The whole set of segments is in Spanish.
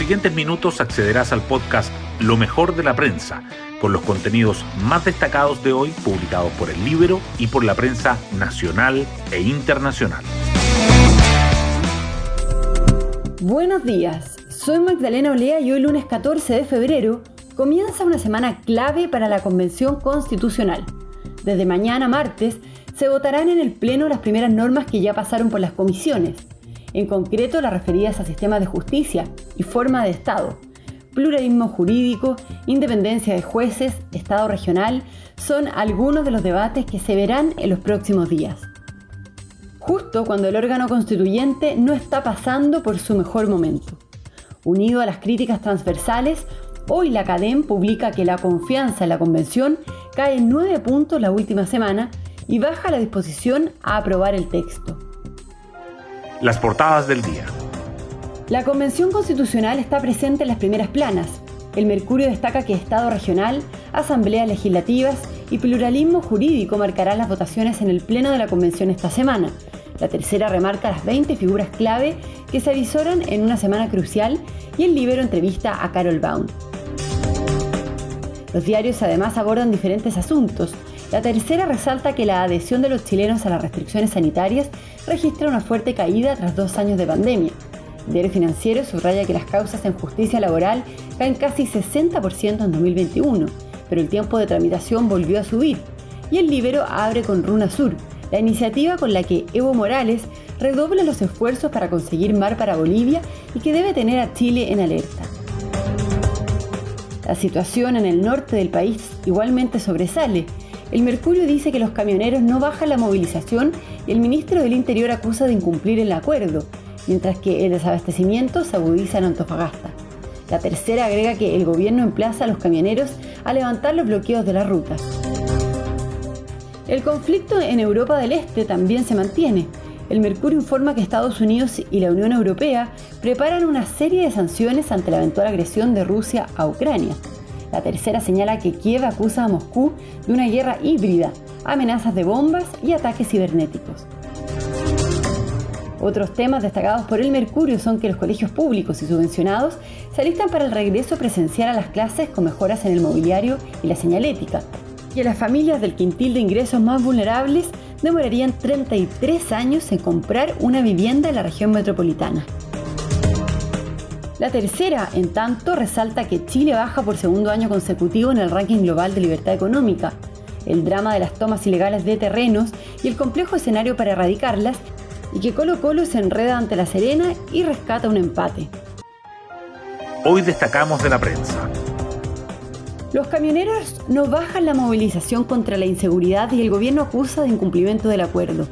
siguientes minutos accederás al podcast Lo mejor de la prensa, con los contenidos más destacados de hoy publicados por el libro y por la prensa nacional e internacional. Buenos días, soy Magdalena Olea y hoy lunes 14 de febrero comienza una semana clave para la Convención Constitucional. Desde mañana martes se votarán en el Pleno las primeras normas que ya pasaron por las comisiones, en concreto las referidas a sistemas de justicia y forma de Estado. Pluralismo jurídico, independencia de jueces, Estado regional son algunos de los debates que se verán en los próximos días. Justo cuando el órgano constituyente no está pasando por su mejor momento. Unido a las críticas transversales, hoy la CADEM publica que la confianza en la convención cae en nueve puntos la última semana y baja la disposición a aprobar el texto. Las portadas del día. La Convención Constitucional está presente en las primeras planas. El Mercurio destaca que Estado regional, asambleas legislativas y pluralismo jurídico marcarán las votaciones en el Pleno de la Convención esta semana. La tercera remarca las 20 figuras clave que se avisoran en una semana crucial y el libro entrevista a Carol Baum. Los diarios además abordan diferentes asuntos, la tercera resalta que la adhesión de los chilenos a las restricciones sanitarias registra una fuerte caída tras dos años de pandemia. El diario financiero subraya que las causas en justicia laboral caen casi 60% en 2021, pero el tiempo de tramitación volvió a subir. Y el Libero abre con Runa Sur, la iniciativa con la que Evo Morales redobla los esfuerzos para conseguir mar para Bolivia y que debe tener a Chile en alerta. La situación en el norte del país igualmente sobresale. El Mercurio dice que los camioneros no bajan la movilización y el ministro del Interior acusa de incumplir el acuerdo, mientras que el desabastecimiento se agudiza en Antofagasta. La tercera agrega que el gobierno emplaza a los camioneros a levantar los bloqueos de las rutas. El conflicto en Europa del Este también se mantiene. El Mercurio informa que Estados Unidos y la Unión Europea preparan una serie de sanciones ante la eventual agresión de Rusia a Ucrania. La tercera señala que Kiev acusa a Moscú de una guerra híbrida, amenazas de bombas y ataques cibernéticos. Otros temas destacados por el Mercurio son que los colegios públicos y subvencionados se alistan para el regreso presencial a las clases con mejoras en el mobiliario y la señalética, y las familias del quintil de ingresos más vulnerables demorarían 33 años en comprar una vivienda en la región metropolitana. La tercera, en tanto, resalta que Chile baja por segundo año consecutivo en el ranking global de libertad económica. El drama de las tomas ilegales de terrenos y el complejo escenario para erradicarlas, y que Colo Colo se enreda ante la Serena y rescata un empate. Hoy destacamos de la prensa. Los camioneros no bajan la movilización contra la inseguridad y el gobierno acusa de incumplimiento del acuerdo.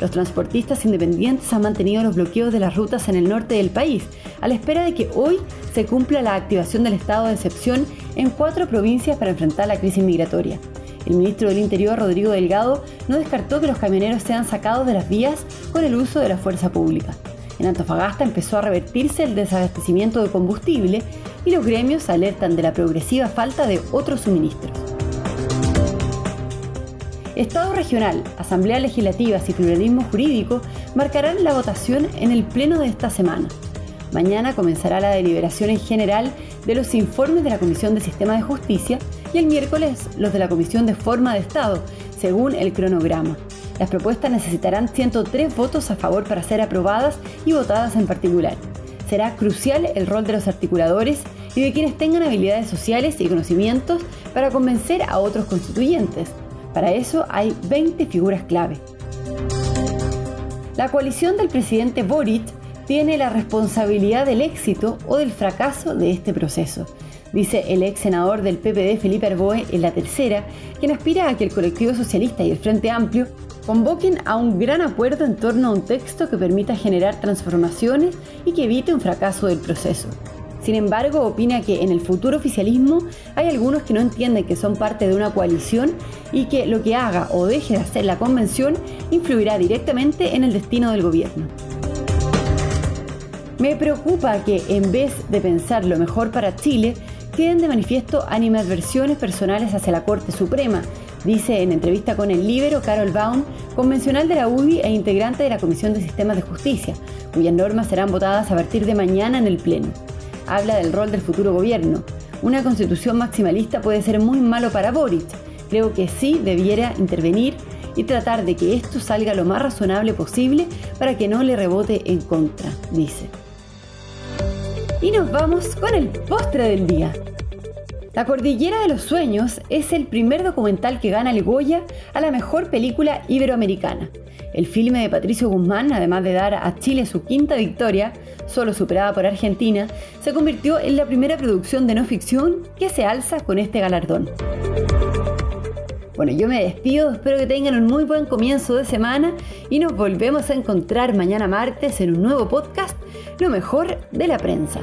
Los transportistas independientes han mantenido los bloqueos de las rutas en el norte del país, a la espera de que hoy se cumpla la activación del estado de excepción en cuatro provincias para enfrentar la crisis migratoria. El ministro del Interior, Rodrigo Delgado, no descartó que los camioneros sean sacados de las vías con el uso de la fuerza pública. En Antofagasta empezó a revertirse el desabastecimiento de combustible y los gremios alertan de la progresiva falta de otros suministros. Estado regional, Asamblea Legislativa y Pluralismo Jurídico marcarán la votación en el pleno de esta semana. Mañana comenzará la deliberación en general de los informes de la Comisión de Sistema de Justicia y el miércoles los de la Comisión de Forma de Estado, según el cronograma. Las propuestas necesitarán 103 votos a favor para ser aprobadas y votadas en particular. Será crucial el rol de los articuladores y de quienes tengan habilidades sociales y conocimientos para convencer a otros constituyentes. Para eso hay 20 figuras clave. La coalición del presidente Boric tiene la responsabilidad del éxito o del fracaso de este proceso, dice el ex senador del PPD Felipe Arboe en la tercera, quien aspira a que el colectivo socialista y el Frente Amplio convoquen a un gran acuerdo en torno a un texto que permita generar transformaciones y que evite un fracaso del proceso. Sin embargo, opina que en el futuro oficialismo hay algunos que no entienden que son parte de una coalición y que lo que haga o deje de hacer la convención influirá directamente en el destino del gobierno. Me preocupa que en vez de pensar lo mejor para Chile, queden de manifiesto animadversiones personales hacia la Corte Suprema, dice en entrevista con el Libero Carol Baum, convencional de la UDI e integrante de la Comisión de Sistemas de Justicia, cuyas normas serán votadas a partir de mañana en el Pleno. Habla del rol del futuro gobierno. Una constitución maximalista puede ser muy malo para Boric. Creo que sí debiera intervenir y tratar de que esto salga lo más razonable posible para que no le rebote en contra, dice. Y nos vamos con el postre del día. La Cordillera de los Sueños es el primer documental que gana el Goya a la mejor película iberoamericana. El filme de Patricio Guzmán, además de dar a Chile su quinta victoria, solo superada por Argentina, se convirtió en la primera producción de no ficción que se alza con este galardón. Bueno, yo me despido, espero que tengan un muy buen comienzo de semana y nos volvemos a encontrar mañana martes en un nuevo podcast, Lo mejor de la prensa.